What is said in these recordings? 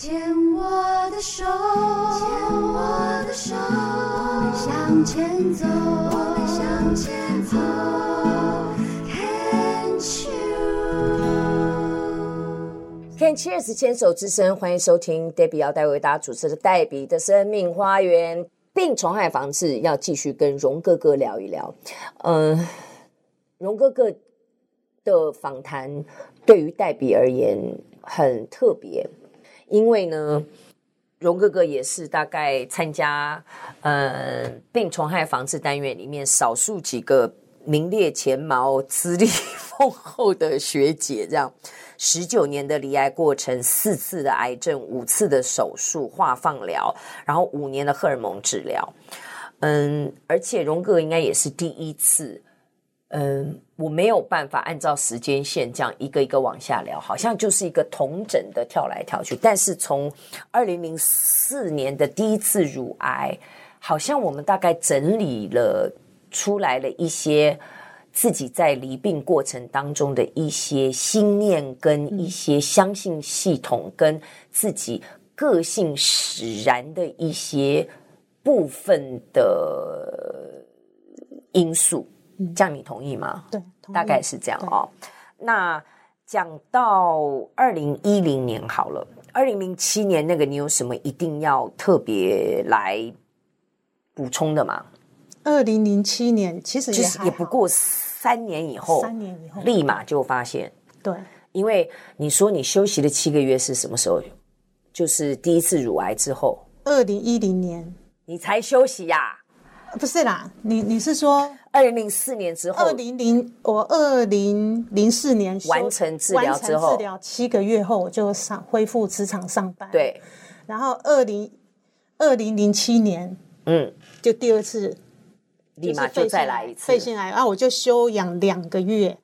牵我的手，牵我的手，我们向前走，我们向前走。Can Cheers 牵手之声，欢迎收听 Debbie 要带为大家主持的黛比的生命花园病虫害防治，要继续跟荣哥哥聊一聊。嗯、呃，荣哥哥的访谈对于黛比而言很特别，因为呢，荣哥哥也是大概参加呃病虫害防治单元里面少数几个名列前茅、资历 丰厚的学姐，这样。十九年的离癌过程，四次的癌症，五次的手术、化放疗，然后五年的荷尔蒙治疗。嗯，而且荣哥应该也是第一次。嗯，我没有办法按照时间线这样一个一个往下聊，好像就是一个同整的跳来跳去。但是从二零零四年的第一次乳癌，好像我们大概整理了出来了一些。自己在离病过程当中的一些心念，跟一些相信系统，跟自己个性使然的一些部分的因素，这样你同意吗？对，大概是这样哦。那讲到二零一零年好了，二零零七年那个，你有什么一定要特别来补充的吗？二零零七年其实也不过。三年以后，三年以后，立马就发现。对，因为你说你休息了七个月是什么时候？就是第一次乳癌之后，二零一零年，你才休息呀？不是啦，你你是说二零零四年之后？二零零我二零零四年完成治疗之后，治疗七个月后我就上恢复职场上班。对，然后二零二零零七年，嗯，就第二次。立马就再来一次肺腺癌，然后我就休养两个月，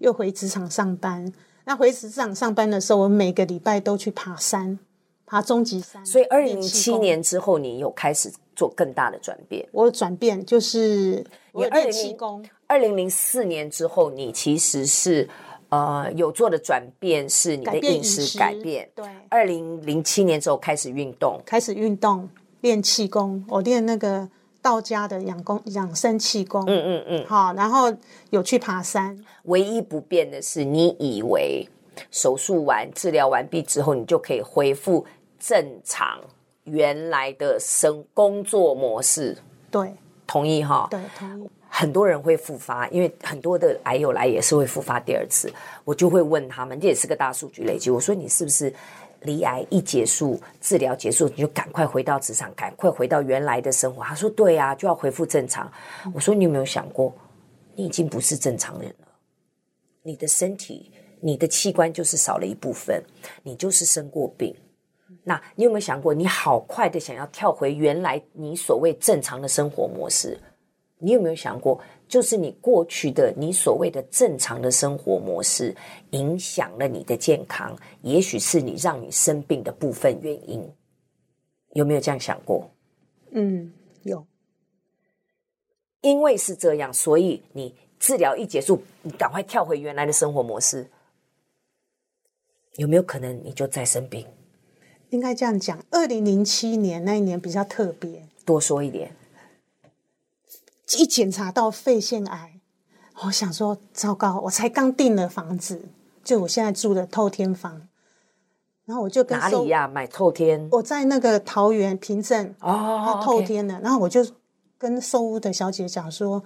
又回职场上班。那回职场上班的时候，我每个礼拜都去爬山，爬终极山。所以二零零七年之后，你有开始做更大的转变。我转变就是我。二零零四年之后，你其实是呃有做的转变，是你的饮食改变。改变对，二零零七年之后开始运动，开始运动练气功，我练那个。道家的养功养生气功，嗯嗯嗯，好，然后有去爬山。唯一不变的是，你以为手术完、治疗完毕之后，你就可以恢复正常原来的生工作模式。对，同意哈？对，同意。很多人会复发，因为很多的癌友来也是会复发第二次。我就会问他们，这也是个大数据累积。我说你是不是？离癌一结束，治疗结束，你就赶快回到职场，赶快回到原来的生活。他说：“对啊，就要恢复正常。”我说：“你有没有想过，你已经不是正常人了？你的身体、你的器官就是少了一部分，你就是生过病。那你有没有想过，你好快的想要跳回原来你所谓正常的生活模式？你有没有想过？”就是你过去的你所谓的正常的生活模式，影响了你的健康，也许是你让你生病的部分原因，有没有这样想过？嗯，有。因为是这样，所以你治疗一结束，你赶快跳回原来的生活模式，有没有可能你就再生病？应该这样讲，二零零七年那一年比较特别，多说一点。一检查到肺腺癌，我想说糟糕，我才刚订了房子，就我现在住的透天房，然后我就跟哪里呀？买透天？我在那个桃园平镇哦，透天的。然后我就跟收屋的小姐讲说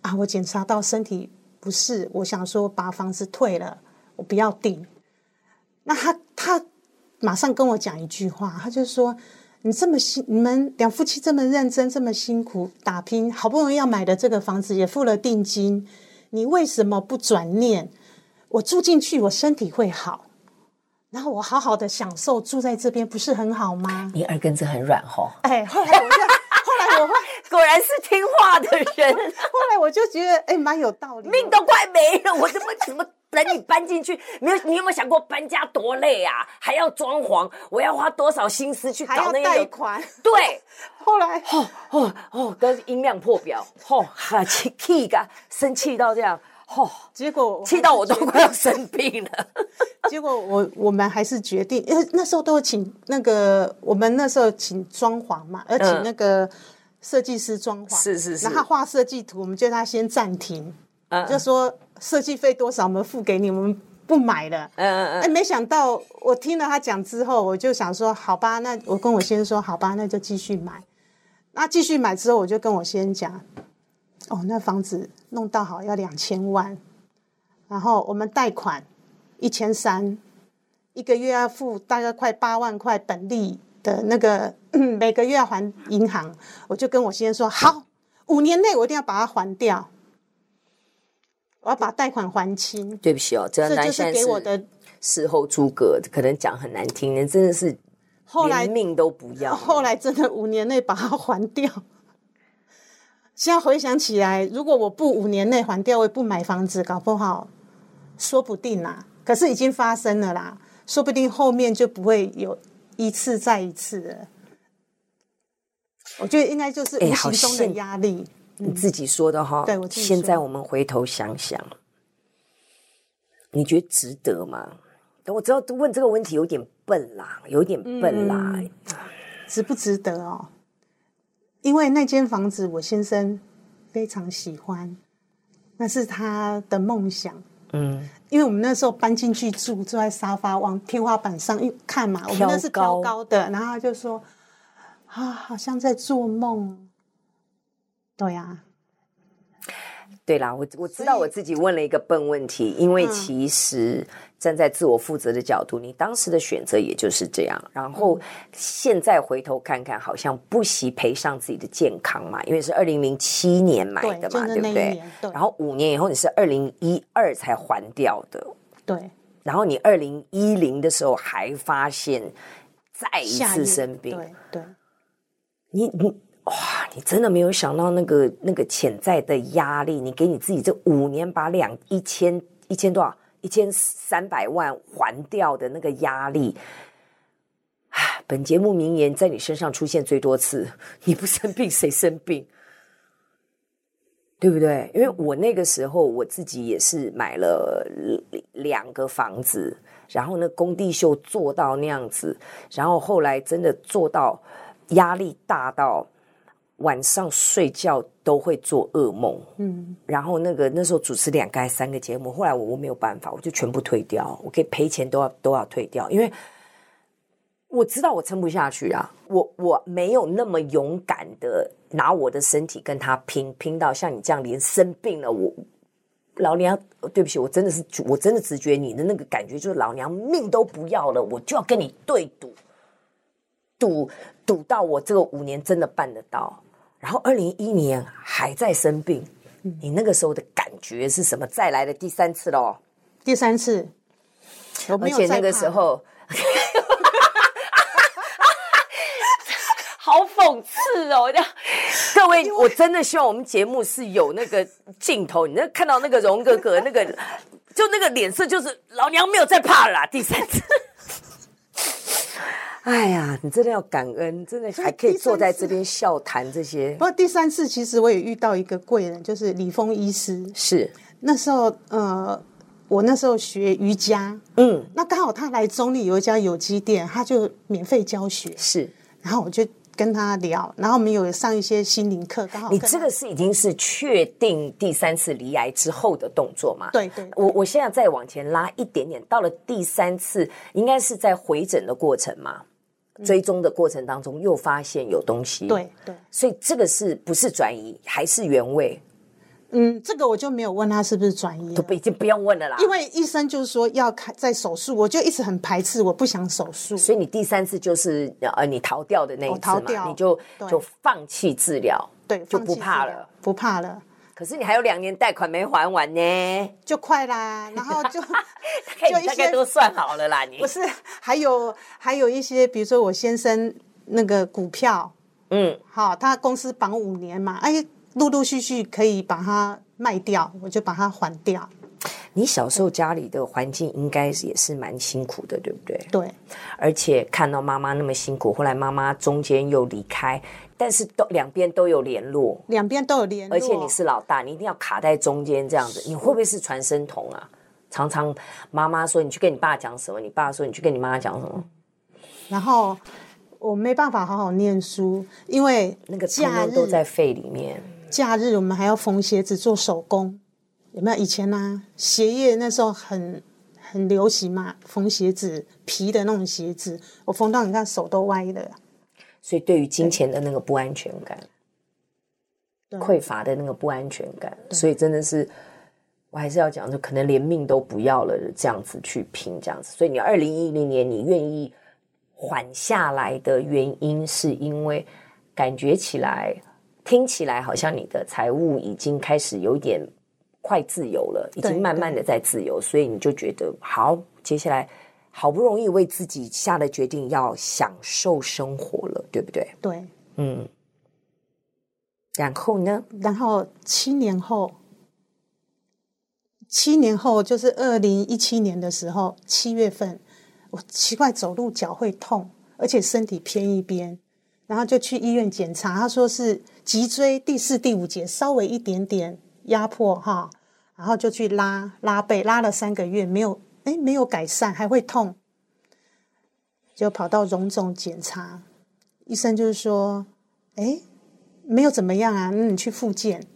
啊，我检查到身体不适，我想说把房子退了，我不要订。那他他马上跟我讲一句话，他就说。你这么辛，你们两夫妻这么认真，这么辛苦打拼，好不容易要买的这个房子也付了定金，你为什么不转念？我住进去，我身体会好，然后我好好的享受住在这边，不是很好吗？你耳根子很软哦。哎，后来我就，后来我会，果然是听话的人。后来我就觉得，哎，蛮有道理。命都快没了，我怎么怎么？等你搬进去，没有？你有没有想过搬家多累啊？还要装潢，我要花多少心思去搞那个贷款？对，后来哦哦哦，都是音量破表，哦，哈气气噶，生气到这样，哦，结果气到我都快要生病了。结果我我们还是决定，因为那时候都有请那个，我们那时候请装潢嘛，而请那个设计师装潢，是是是，然后他画设计图，我们叫他先暂停，嗯、就说设计费多少，我们付给你，我们不买了。嗯嗯嗯。哎，没想到我听了他讲之后，我就想说，好吧，那我跟我先生说，好吧，那就继续买。那继续买之后，我就跟我先生讲，哦，那房子弄到好要两千万，然后我们贷款。一千三，一个月要付大概快八万块本利的那个，每个月要还银行。我就跟我先生说，好，五年内我一定要把它还掉，我要把贷款还清。对不起哦，这就是给我的事后诸葛，可能讲很难听，人真的是后来命都不要。后来真的五年内把它还掉。现在回想起来，如果我不五年内还掉，我也不买房子，搞不好，说不定啊。可是已经发生了啦，说不定后面就不会有一次再一次了。我觉得应该就是无形中的压力。你自己说的哈，对，我自己。现在我们回头想想，你觉得值得吗？我知道问这个问题有点笨啦，有点笨啦。嗯，值不值得哦？因为那间房子我先生非常喜欢，那是他的梦想。嗯，因为我们那时候搬进去住，坐在沙发往天花板上一看嘛，我们那是挑高的，然后他就说啊，好像在做梦。对呀、啊，对啦，我我知道我自己问了一个笨问题，因为其实。站在自我负责的角度，你当时的选择也就是这样。然后现在回头看看，好像不惜赔上自己的健康嘛，因为是二零零七年买的嘛，对，对不对？对。然后五年以后，你是二零一二才还掉的。对。然后你二零一零的时候还发现再一次生病。对对。你你哇，你真的没有想到那个那个潜在的压力，你给你自己这五年把两一千一千多少？一千三百万还掉的那个压力，本节目名言在你身上出现最多次。你不生病谁生病？对不对？因为我那个时候我自己也是买了两个房子，然后呢，工地秀做到那样子，然后后来真的做到压力大到。晚上睡觉都会做噩梦，嗯，然后那个那时候主持两个还三个节目，后来我我没有办法，我就全部退掉，我可以赔钱都要都要退掉，因为我知道我撑不下去啊，我我没有那么勇敢的拿我的身体跟他拼，拼到像你这样连生病了，我老娘对不起，我真的是我真的直觉你的那个感觉就是老娘命都不要了，我就要跟你对赌，赌赌到我这个五年真的办得到。然后二零一一年还在生病，你那个时候的感觉是什么？再来的第三次喽，第三次，而且那个时候，好讽刺哦！各位，我真的希望我们节目是有那个镜头，你那看到那个荣哥哥那个，就那个脸色，就是老娘没有再怕了啦。第三次。哎呀，你真的要感恩，真的还可以坐在这边笑谈这些。不过第三次，其实我也遇到一个贵人，就是李峰医师。是那时候，呃，我那时候学瑜伽，嗯，那刚好他来中立有一家有机店，他就免费教学。是，然后我就跟他聊，然后我们有上一些心灵课。刚好你这个是已经是确定第三次离癌之后的动作吗？对对。我我现在再往前拉一点点，到了第三次，应该是在回诊的过程嘛？追踪的过程当中，又发现有东西，对对，所以这个是不是转移，还是原位？嗯，这个我就没有问他是不是转移，都已经不用问了啦。因为医生就是说要开在手术，我就一直很排斥，我不想手术。所以你第三次就是呃，你逃掉的那一次嘛，逃掉你就就放弃治疗，对，就不怕了，不怕了。可是你还有两年贷款没还完呢，就快啦，然后就就大概都算好了啦。你不是还有还有一些，比如说我先生那个股票，嗯，好，他公司绑五年嘛，哎，陆陆续续可以把它卖掉，我就把它还掉。你小时候家里的环境应该也是蛮辛苦的，对不对？对，而且看到妈妈那么辛苦，后来妈妈中间又离开。但是都两边都有联络，两边都有联络，而且你是老大，你一定要卡在中间这样子，你会不会是传声筒啊？常常妈妈说你去跟你爸讲什么，你爸说你去跟你妈讲什么，然后我没办法好好念书，因为那个假日都在肺里面。假日我们还要缝鞋子做手工，有没有？以前呢、啊，鞋业那时候很很流行嘛，缝鞋子皮的那种鞋子，我缝到你看手都歪了。所以对于金钱的那个不安全感，匮乏的那个不安全感，所以真的是，我还是要讲，就可能连命都不要了，这样子去拼，这样子。所以你二零一零年你愿意缓下来的原因，是因为感觉起来。听起来好像你的财务已经开始有点快自由了，已经慢慢的在自由，所以你就觉得好，接下来好不容易为自己下了决定要享受生活了，对不对？对，嗯。然后呢？然后七年后，七年后就是二零一七年的时候，七月份，我奇怪走路脚会痛，而且身体偏一边。然后就去医院检查，他说是脊椎第四、第五节稍微一点点压迫哈，然后就去拉拉背，拉了三个月没有，哎，没有改善，还会痛，就跑到荣总检查，医生就是说，哎，没有怎么样啊，那你去复健。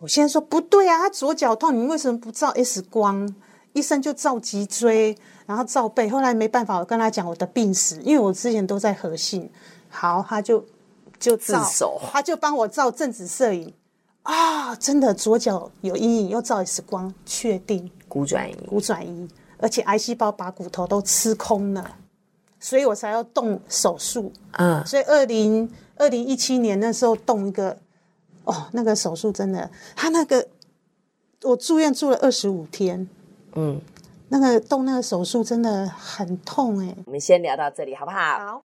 我现在说不对啊，他左脚痛，你为什么不照 X 光？医生就照脊椎，然后照背，后来没办法，我跟他讲我的病史，因为我之前都在核信。好，他就就照，他就帮我照正子摄影啊，真的左脚有阴影，又照一次光，确定骨转移，骨转移，而且癌细胞把骨头都吃空了，所以我才要动手术。嗯，所以二零二零一七年那时候动一个，哦，那个手术真的，他那个我住院住了二十五天，嗯，那个动那个手术真的很痛哎、欸。我们先聊到这里好不好？好。